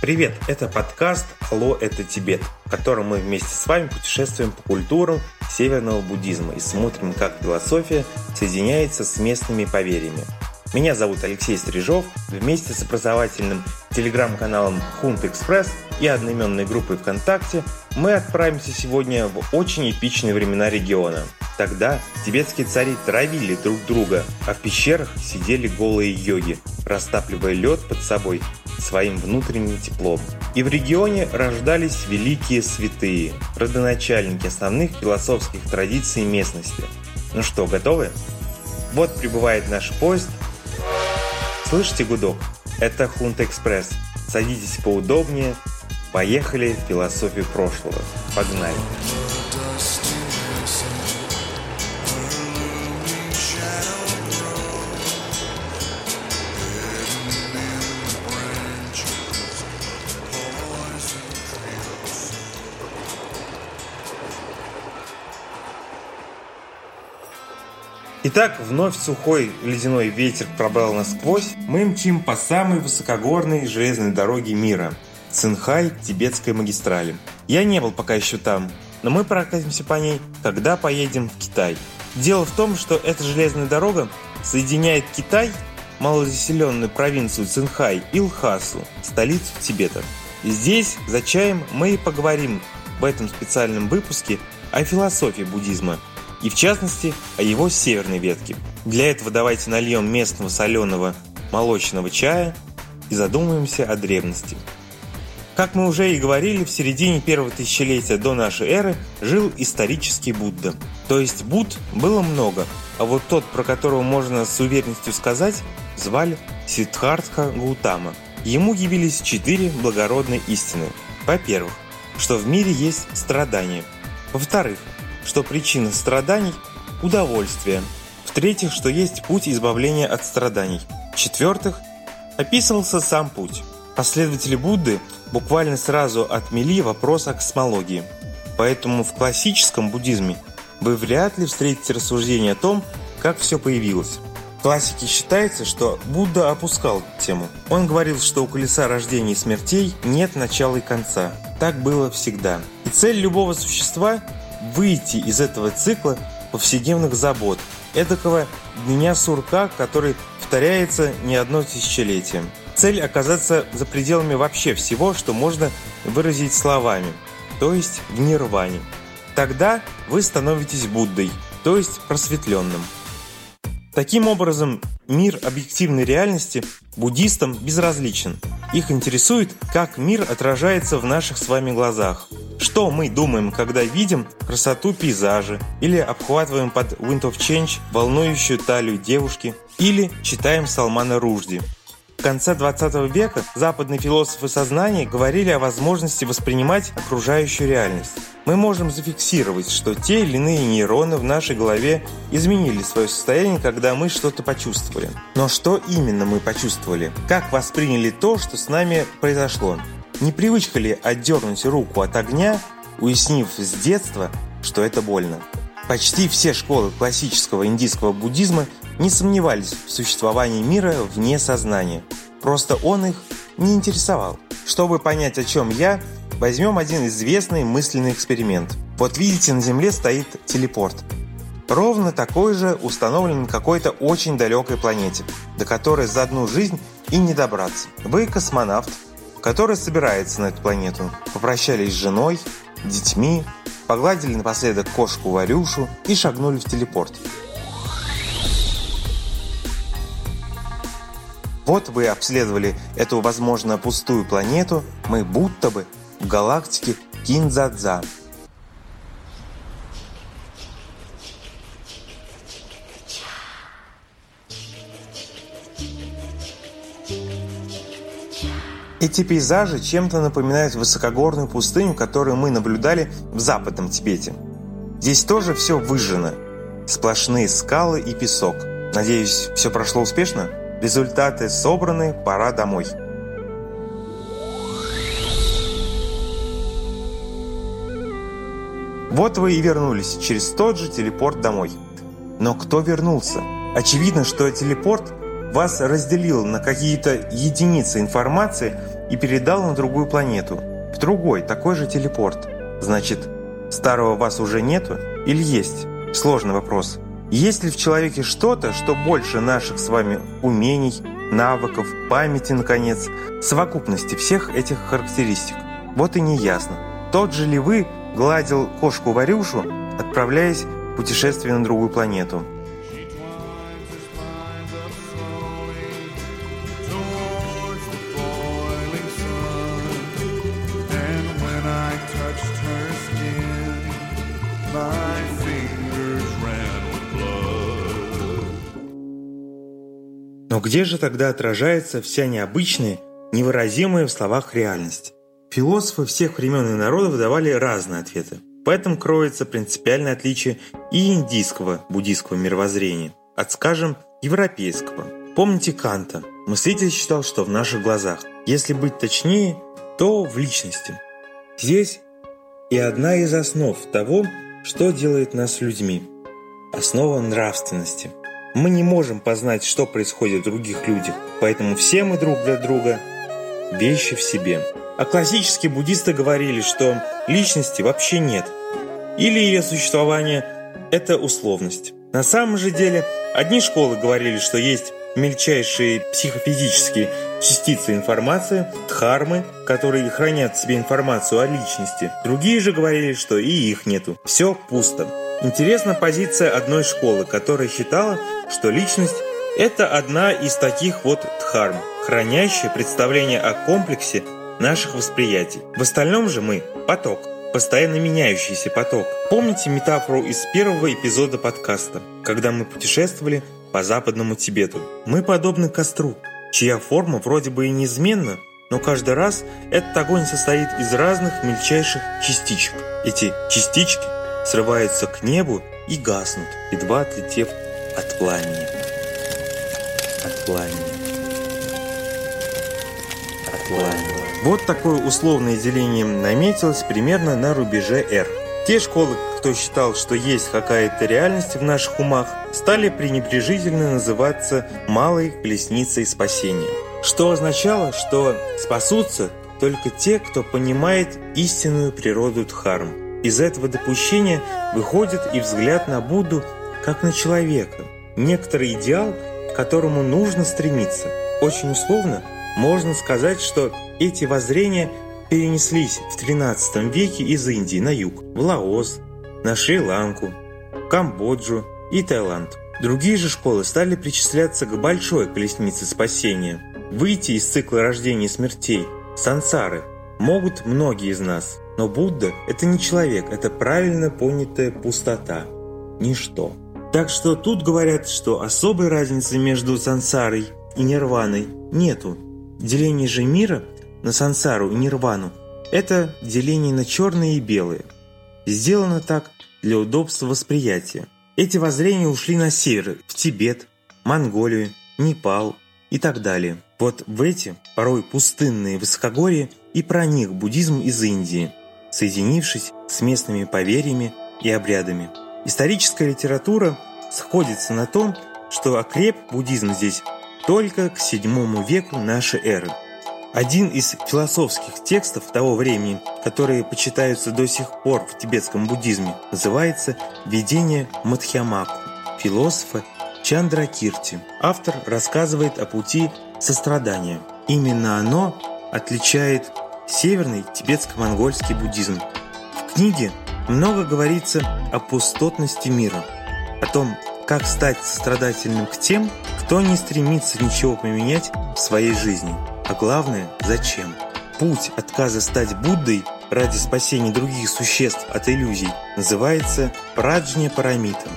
Привет, это подкаст «Алло, это Тибет», в котором мы вместе с вами путешествуем по культурам северного буддизма и смотрим, как философия соединяется с местными поверьями. Меня зовут Алексей Стрижов. Вместе с образовательным телеграм-каналом Хунт Экспресс и одноименной группой ВКонтакте мы отправимся сегодня в очень эпичные времена региона. Тогда тибетские цари травили друг друга, а в пещерах сидели голые йоги, растапливая лед под собой своим внутренним теплом. И в регионе рождались великие святые, родоначальники основных философских традиций местности. Ну что, готовы? Вот прибывает наш поезд. Слышите гудок? Это Хунта Экспресс. Садитесь поудобнее. Поехали в философию прошлого. Погнали! Итак, вновь сухой ледяной ветер пробрал насквозь. Мы мчим по самой высокогорной железной дороге мира – Цинхай Тибетской магистрали. Я не был пока еще там, но мы прокатимся по ней, когда поедем в Китай. Дело в том, что эта железная дорога соединяет Китай, малозаселенную провинцию Цинхай и Лхасу, столицу Тибета. Здесь, за чаем, мы и поговорим в этом специальном выпуске о философии буддизма – и в частности о его северной ветке. Для этого давайте нальем местного соленого молочного чая и задумаемся о древности. Как мы уже и говорили, в середине первого тысячелетия до нашей эры жил исторический Будда. То есть Будд было много, а вот тот, про которого можно с уверенностью сказать, звали Сиддхартха Гаутама. Ему явились четыре благородные истины. Во-первых, что в мире есть страдания. Во-вторых, что причина страданий – удовольствие. В-третьих, что есть путь избавления от страданий. В-четвертых, описывался сам путь. Последователи Будды буквально сразу отмели вопрос о космологии. Поэтому в классическом буддизме вы вряд ли встретите рассуждение о том, как все появилось. В классике считается, что Будда опускал тему. Он говорил, что у колеса рождения и смертей нет начала и конца. Так было всегда. И цель любого существа выйти из этого цикла повседневных забот, эдакого дня сурка, который повторяется не одно тысячелетие. Цель оказаться за пределами вообще всего, что можно выразить словами, то есть в нирване. Тогда вы становитесь Буддой, то есть просветленным. Таким образом, мир объективной реальности буддистам безразличен. Их интересует, как мир отражается в наших с вами глазах. Что мы думаем, когда видим красоту пейзажа, или обхватываем под Wind of Change волнующую талию девушки, или читаем Салмана Ружди. В конце 20 века западные философы сознания говорили о возможности воспринимать окружающую реальность. Мы можем зафиксировать, что те или иные нейроны в нашей голове изменили свое состояние, когда мы что-то почувствовали. Но что именно мы почувствовали? Как восприняли то, что с нами произошло? Не привычка ли отдернуть руку от огня, уяснив с детства, что это больно? Почти все школы классического индийского буддизма не сомневались в существовании мира вне сознания. Просто он их не интересовал. Чтобы понять, о чем я, возьмем один известный мысленный эксперимент. Вот видите, на Земле стоит телепорт. Ровно такой же установлен на какой-то очень далекой планете, до которой за одну жизнь и не добраться. Вы космонавт, который собирается на эту планету. Попрощались с женой, детьми, погладили напоследок кошку Варюшу и шагнули в телепорт. Вот вы обследовали эту, возможно, пустую планету, мы будто бы в галактике Кинзадза. Эти пейзажи чем-то напоминают высокогорную пустыню, которую мы наблюдали в Западном Тибете. Здесь тоже все выжжено. Сплошные скалы и песок. Надеюсь, все прошло успешно? Результаты собраны, пора домой. Вот вы и вернулись через тот же телепорт домой. Но кто вернулся? Очевидно, что телепорт вас разделил на какие-то единицы информации, и передал на другую планету. В другой, такой же телепорт. Значит, старого вас уже нету или есть? Сложный вопрос. Есть ли в человеке что-то, что больше наших с вами умений, навыков, памяти, наконец, совокупности всех этих характеристик? Вот и не ясно. Тот же ли вы гладил кошку-варюшу, отправляясь в путешествие на другую планету? Где же тогда отражается вся необычная, невыразимая в словах реальность? Философы всех времен и народов давали разные ответы. В этом кроется принципиальное отличие и индийского буддийского мировоззрения от, скажем, европейского. Помните Канта? Мыслитель считал, что в наших глазах. Если быть точнее, то в личности. Здесь и одна из основ того, что делает нас людьми. Основа нравственности – мы не можем познать, что происходит в других людях, поэтому все мы друг для друга – вещи в себе. А классические буддисты говорили, что личности вообще нет. Или ее существование – это условность. На самом же деле, одни школы говорили, что есть мельчайшие психофизические частицы информации, дхармы, которые хранят в себе информацию о личности. Другие же говорили, что и их нету. Все пусто. Интересна позиция одной школы, которая считала, что личность – это одна из таких вот дхарм, хранящая представление о комплексе наших восприятий. В остальном же мы – поток, постоянно меняющийся поток. Помните метафору из первого эпизода подкаста, когда мы путешествовали по западному Тибету? Мы подобны костру, чья форма вроде бы и неизменна, но каждый раз этот огонь состоит из разных мельчайших частичек. Эти частички – срываются к небу и гаснут, едва отлетев от пламени. От пламени. От пламени. Вот такое условное деление наметилось примерно на рубеже R. Те школы, кто считал, что есть какая-то реальность в наших умах, стали пренебрежительно называться «малой колесницей спасения», что означало, что спасутся только те, кто понимает истинную природу Дхарм. Из этого допущения выходит и взгляд на Будду как на человека, некоторый идеал, к которому нужно стремиться. Очень условно можно сказать, что эти воззрения перенеслись в XIII веке из Индии на юг, в Лаос, на Шри-Ланку, Камбоджу и Таиланд. Другие же школы стали причисляться к большой колеснице спасения. Выйти из цикла рождения и смертей, сансары, могут многие из нас – но Будда – это не человек, это правильно понятая пустота, ничто. Так что тут говорят, что особой разницы между сансарой и нирваной нету. Деление же мира на сансару и нирвану – это деление на черные и белые. Сделано так для удобства восприятия. Эти воззрения ушли на север, в Тибет, Монголию, Непал и так далее. Вот в эти, порой пустынные высокогорья, и проник буддизм из Индии – соединившись с местными поверьями и обрядами. Историческая литература сходится на том, что окреп буддизм здесь только к VII веку нашей эры. Один из философских текстов того времени, которые почитаются до сих пор в тибетском буддизме, называется «Видение Мадхьямаку» философа Чандра Кирти. Автор рассказывает о пути сострадания. Именно оно отличает северный тибетско-монгольский буддизм. В книге много говорится о пустотности мира, о том, как стать сострадательным к тем, кто не стремится ничего поменять в своей жизни, а главное – зачем. Путь отказа стать Буддой ради спасения других существ от иллюзий называется праджня парамитом.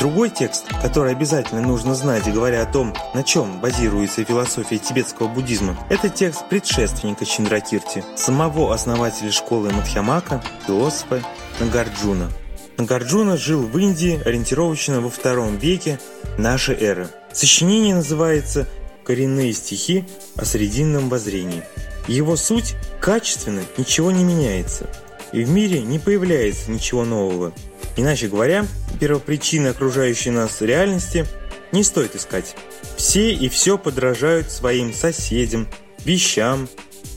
Другой текст, который обязательно нужно знать, говоря о том, на чем базируется философия тибетского буддизма, это текст предшественника Чиндракирти, самого основателя школы Мадхьямака, философа Нагарджуна. Нагарджуна жил в Индии ориентировочно во втором веке нашей эры. Сочинение называется «Коренные стихи о срединном воззрении». Его суть качественно ничего не меняется, и в мире не появляется ничего нового – Иначе говоря, первопричины окружающей нас реальности не стоит искать. Все и все подражают своим соседям, вещам,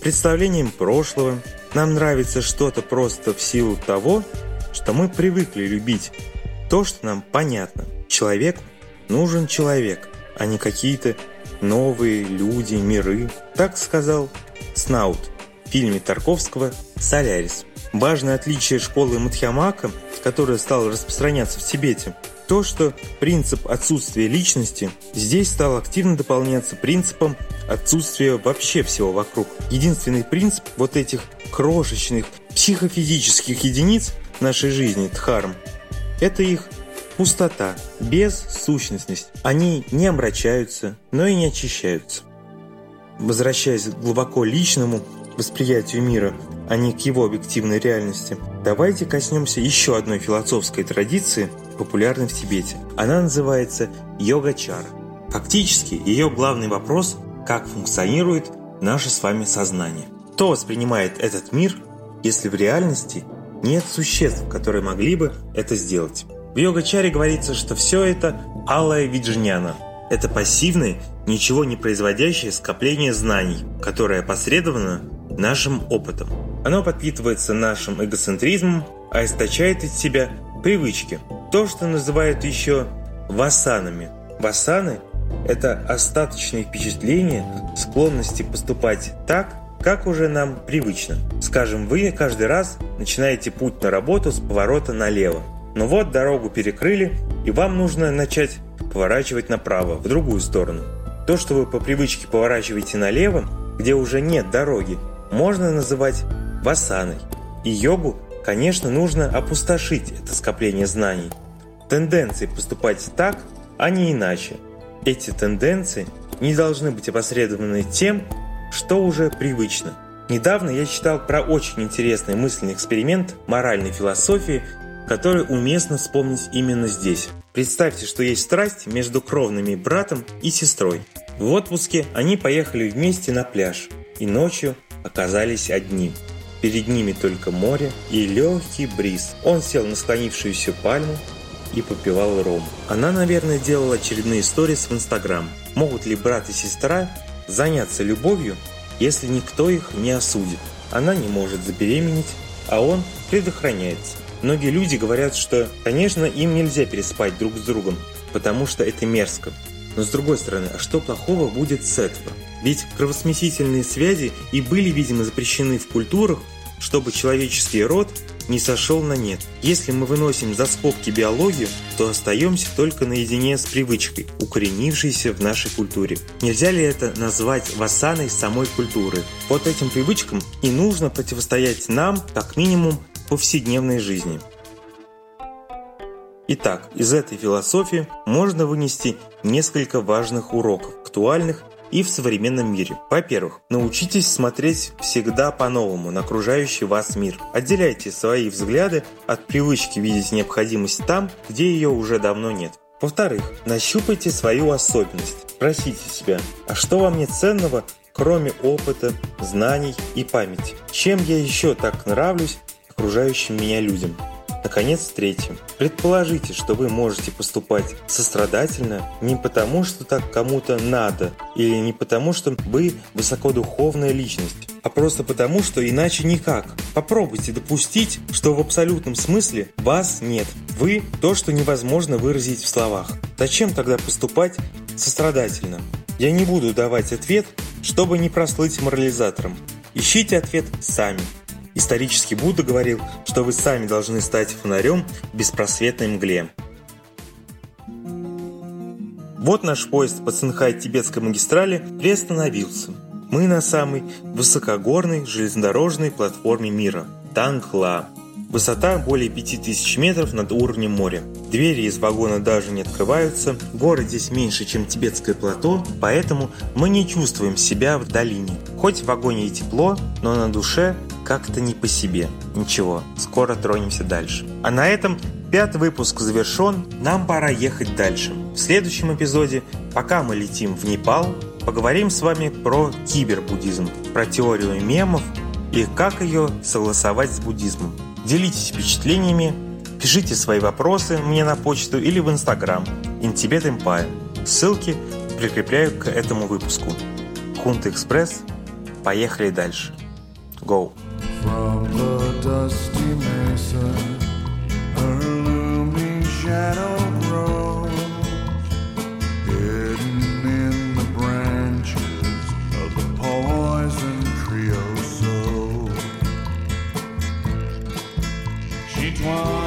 представлением прошлого. Нам нравится что-то просто в силу того, что мы привыкли любить то, что нам понятно. Человек нужен человек, а не какие-то новые люди, миры. Так сказал Снаут в фильме Тарковского «Солярис». Важное отличие школы Мадхьямака, которая стала распространяться в Тибете, то, что принцип отсутствия личности здесь стал активно дополняться принципом отсутствия вообще всего вокруг. Единственный принцип вот этих крошечных психофизических единиц нашей жизни, дхарм, это их пустота, безсущностность. Они не омрачаются, но и не очищаются. Возвращаясь к глубоко личному восприятию мира, а не к его объективной реальности, давайте коснемся еще одной философской традиции, популярной в Тибете. Она называется йога-чара. Фактически, ее главный вопрос – как функционирует наше с вами сознание. Кто воспринимает этот мир, если в реальности нет существ, которые могли бы это сделать? В йога-чаре говорится, что все это алая виджняна. Это пассивное, ничего не производящее скопление знаний, которое опосредовано нашим опытом. Оно подпитывается нашим эгоцентризмом, а источает из себя привычки. То, что называют еще васанами. Васаны – это остаточные впечатления, склонности поступать так, как уже нам привычно. Скажем, вы каждый раз начинаете путь на работу с поворота налево. Но вот дорогу перекрыли, и вам нужно начать поворачивать направо, в другую сторону. То, что вы по привычке поворачиваете налево, где уже нет дороги, можно называть васаной. И йогу, конечно, нужно опустошить это скопление знаний. Тенденции поступать так, а не иначе. Эти тенденции не должны быть опосредованы тем, что уже привычно. Недавно я читал про очень интересный мысленный эксперимент моральной философии который уместно вспомнить именно здесь. Представьте, что есть страсть между кровными братом и сестрой. В отпуске они поехали вместе на пляж и ночью оказались одни. Перед ними только море и легкий бриз. Он сел на склонившуюся пальму и попивал ром. Она, наверное, делала очередные сторис в Инстаграм. Могут ли брат и сестра заняться любовью, если никто их не осудит? Она не может забеременеть, а он предохраняется. Многие люди говорят, что, конечно, им нельзя переспать друг с другом, потому что это мерзко. Но с другой стороны, а что плохого будет с этого? Ведь кровосмесительные связи и были, видимо, запрещены в культурах, чтобы человеческий род не сошел на нет. Если мы выносим за скобки биологию, то остаемся только наедине с привычкой, укоренившейся в нашей культуре. Нельзя ли это назвать васаной самой культуры? Вот этим привычкам и нужно противостоять нам, как минимум, повседневной жизни. Итак, из этой философии можно вынести несколько важных уроков, актуальных и в современном мире. Во-первых, научитесь смотреть всегда по-новому на окружающий вас мир. Отделяйте свои взгляды от привычки видеть необходимость там, где ее уже давно нет. Во-вторых, нащупайте свою особенность. Спросите себя, а что во мне ценного, кроме опыта, знаний и памяти? Чем я еще так нравлюсь окружающим меня людям. Наконец, третье. Предположите, что вы можете поступать сострадательно не потому, что так кому-то надо, или не потому, что вы высокодуховная личность, а просто потому, что иначе никак. Попробуйте допустить, что в абсолютном смысле вас нет. Вы – то, что невозможно выразить в словах. Зачем тогда поступать сострадательно? Я не буду давать ответ, чтобы не прослыть морализатором. Ищите ответ сами. Исторический Будда говорил, что вы сами должны стать фонарем в беспросветной мгле. Вот наш поезд по Цинхай-Тибетской магистрали приостановился. Мы на самой высокогорной железнодорожной платформе мира – Тангла. Высота более 5000 метров над уровнем моря. Двери из вагона даже не открываются. Город здесь меньше, чем тибетское плато, поэтому мы не чувствуем себя в долине. Хоть в вагоне и тепло, но на душе как-то не по себе. Ничего, скоро тронемся дальше. А на этом пятый выпуск завершен, нам пора ехать дальше. В следующем эпизоде, пока мы летим в Непал, поговорим с вами про кибербуддизм, про теорию мемов и как ее согласовать с буддизмом. Делитесь впечатлениями, пишите свои вопросы мне на почту или в Инстаграм Intibet Empire. Ссылки прикрепляю к этому выпуску. Хунта Экспресс Поехали дальше. Go. Dusty mesa, her looming shadow grows, hidden in the branches of the poison creosote. She twines